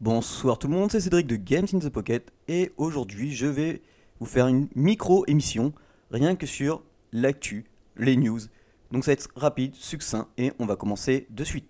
Bonsoir tout le monde, c'est Cédric de Games in the Pocket et aujourd'hui je vais vous faire une micro-émission rien que sur l'actu, les news. Donc ça va être rapide, succinct et on va commencer de suite.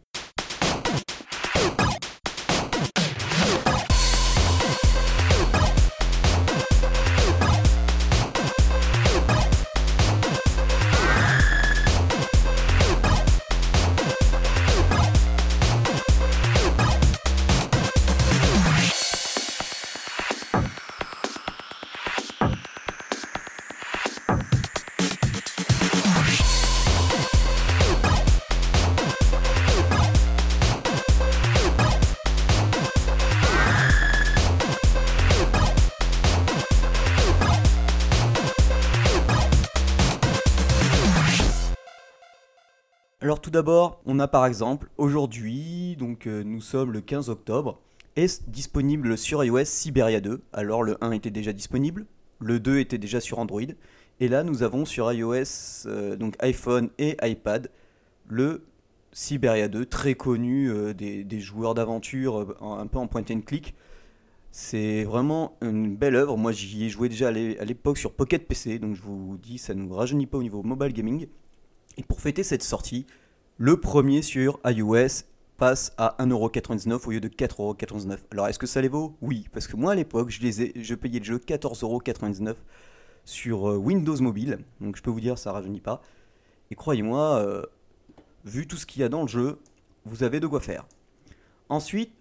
Alors tout d'abord, on a par exemple aujourd'hui, donc euh, nous sommes le 15 octobre, est disponible sur iOS Siberia 2. Alors le 1 était déjà disponible, le 2 était déjà sur Android, et là nous avons sur iOS, euh, donc iPhone et iPad, le Siberia 2, très connu euh, des, des joueurs d'aventure, un peu en point and click. C'est vraiment une belle œuvre. Moi, j'y ai joué déjà à l'époque sur Pocket PC, donc je vous dis, ça ne nous rajeunit pas au niveau mobile gaming. Et pour fêter cette sortie, le premier sur iOS passe à 1,99€ au lieu de 4,99€. Alors est-ce que ça les vaut? Oui, parce que moi à l'époque, je, payais le jeu 14,99€ sur euh, Windows Mobile, donc je peux vous dire, ça rajeunit pas. Et croyez-moi, euh, vu tout ce qu'il y a dans le jeu, vous avez de quoi faire. Ensuite,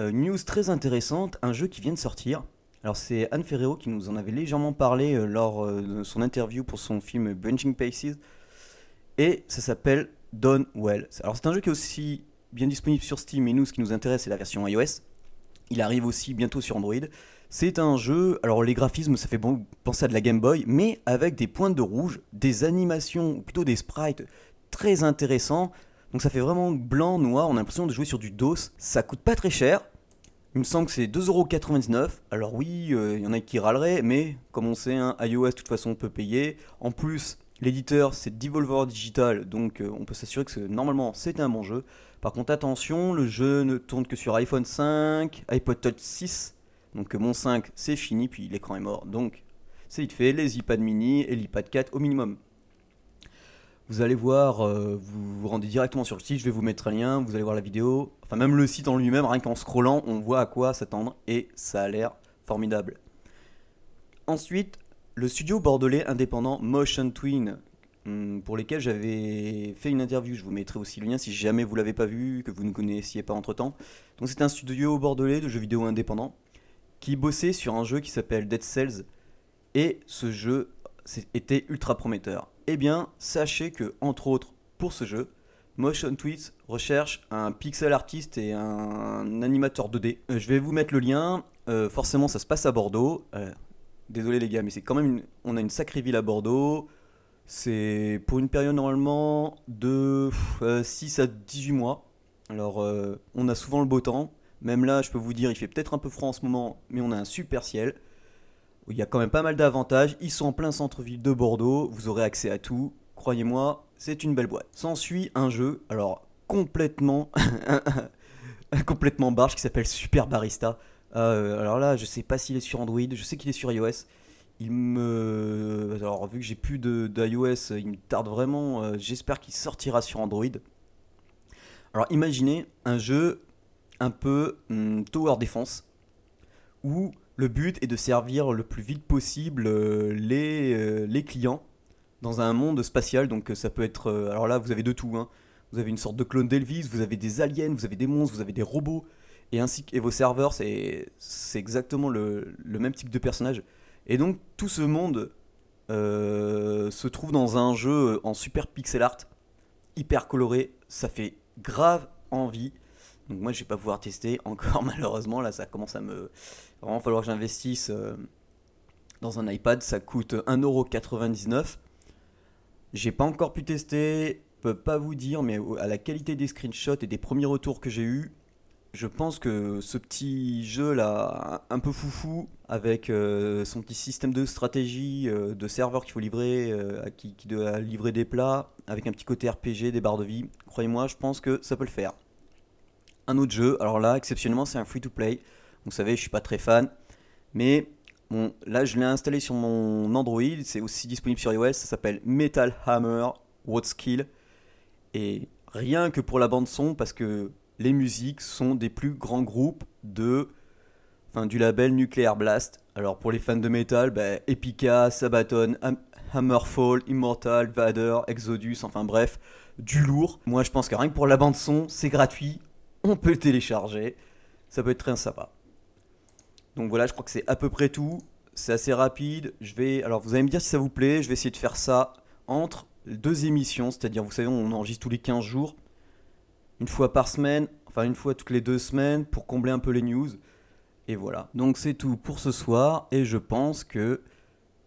euh, news très intéressante, un jeu qui vient de sortir. Alors c'est Anne Ferrero qui nous en avait légèrement parlé lors de son interview pour son film Bunching Paces. Et ça s'appelle Done Well. Alors c'est un jeu qui est aussi bien disponible sur Steam et nous ce qui nous intéresse c'est la version iOS. Il arrive aussi bientôt sur Android. C'est un jeu, alors les graphismes ça fait penser à de la Game Boy, mais avec des pointes de rouge, des animations, ou plutôt des sprites très intéressants. Donc ça fait vraiment blanc, noir, on a l'impression de jouer sur du DOS. Ça coûte pas très cher. Il me semble que c'est 2,99€. Alors oui, euh, il y en a qui râleraient, mais comme on sait, hein, iOS de toute façon on peut payer. En plus, L'éditeur, c'est Devolver Digital, donc euh, on peut s'assurer que normalement c'est un bon jeu. Par contre, attention, le jeu ne tourne que sur iPhone 5, iPod Touch 6. Donc euh, mon 5, c'est fini, puis l'écran est mort. Donc c'est vite fait, les iPad mini et l'iPad 4 au minimum. Vous allez voir, euh, vous vous rendez directement sur le site, je vais vous mettre un lien, vous allez voir la vidéo. Enfin, même le site en lui-même, rien qu'en scrollant, on voit à quoi s'attendre et ça a l'air formidable. Ensuite, le studio bordelais indépendant Motion Twin, hmm, pour lesquels j'avais fait une interview, je vous mettrai aussi le lien si jamais vous l'avez pas vu, que vous ne connaissiez pas entre temps. C'est un studio bordelais de jeux vidéo indépendants qui bossait sur un jeu qui s'appelle Dead Cells et ce jeu était ultra prometteur. Eh bien, sachez que entre autres pour ce jeu, Motion Twins recherche un pixel artiste et un animateur 2D. Euh, je vais vous mettre le lien. Euh, forcément, ça se passe à Bordeaux. Euh, Désolé les gars, mais c'est quand même une... on a une sacrée ville à Bordeaux. C'est pour une période normalement de 6 euh, à 18 mois. Alors euh, on a souvent le beau temps. Même là, je peux vous dire, il fait peut-être un peu froid en ce moment, mais on a un super ciel. Il y a quand même pas mal d'avantages. Ils sont en plein centre-ville de Bordeaux. Vous aurez accès à tout. Croyez-moi, c'est une belle boîte. S'ensuit un jeu, alors complètement, complètement barge qui s'appelle Super Barista. Euh, alors là, je sais pas s'il est sur Android, je sais qu'il est sur iOS. Il me. Alors, vu que j'ai plus d'iOS, il me tarde vraiment. Euh, j'espère qu'il sortira sur Android. Alors, imaginez un jeu un peu hmm, Tower Defense où le but est de servir le plus vite possible euh, les, clients dans un monde spatial. Donc, ça peut être. alors là, vous avez de tout. Hein. Vous avez une sorte de clone d'Elvis, vous avez des aliens, vous avez des monstres, vous avez des robots et ainsi que vos serveurs, c'est exactement le, même type de personnage. Et donc tout ce monde euh, se trouve dans un jeu en super pixel art, hyper coloré, ça fait grave envie. Donc moi je vais pas pouvoir tester encore malheureusement, là ça commence à me... Vraiment falloir que j'investisse euh, dans un iPad, ça coûte 1,99€. J'ai pas encore pu tester, peux pas vous dire, mais à la qualité des screenshots et des premiers retours que j'ai eu, je pense que ce petit jeu là, un peu foufou, avec euh, son petit système de stratégie, euh, de serveur qu'il faut livrer, euh, qui, doit livrer des plats, avec un petit côté RPG, des barres de vie, croyez-moi, je pense que ça peut le faire. un autre jeu. Alors là, exceptionnellement, c'est un free-to-play. Vous savez, je suis pas très fan. Mais là, je l'ai installé sur mon Android. C'est aussi disponible sur iOS. Ça s'appelle Metal Hammer Skill Et rien que pour la bande-son, parce que les musiques sont des plus grands groupes de. Enfin, du label Nuclear Blast. Alors pour les fans de métal, bah, Epica, Sabaton, Hammerfall, Immortal, Vader, Exodus, enfin bref, du lourd. Moi je pense que rien que pour la bande son, c'est gratuit, on peut le télécharger, ça peut être très sympa. Donc voilà, je crois que c'est à peu près tout. C'est assez rapide. Je vais, alors vous allez me dire si ça vous plaît. Je vais essayer de faire ça entre deux émissions, c'est-à-dire vous savez, on enregistre tous les 15 jours, une fois par semaine, enfin une fois toutes les deux semaines pour combler un peu les news. Et voilà. Donc c'est tout pour ce soir et je pense que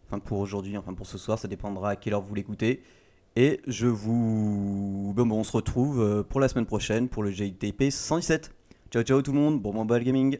enfin pour aujourd'hui, enfin pour ce soir, ça dépendra à quelle heure vous l'écoutez. Et je vous. Bon, bon, on se retrouve euh, pour la semaine prochaine pour le GTP 117. Ciao, ciao tout le monde, bon mobile gaming.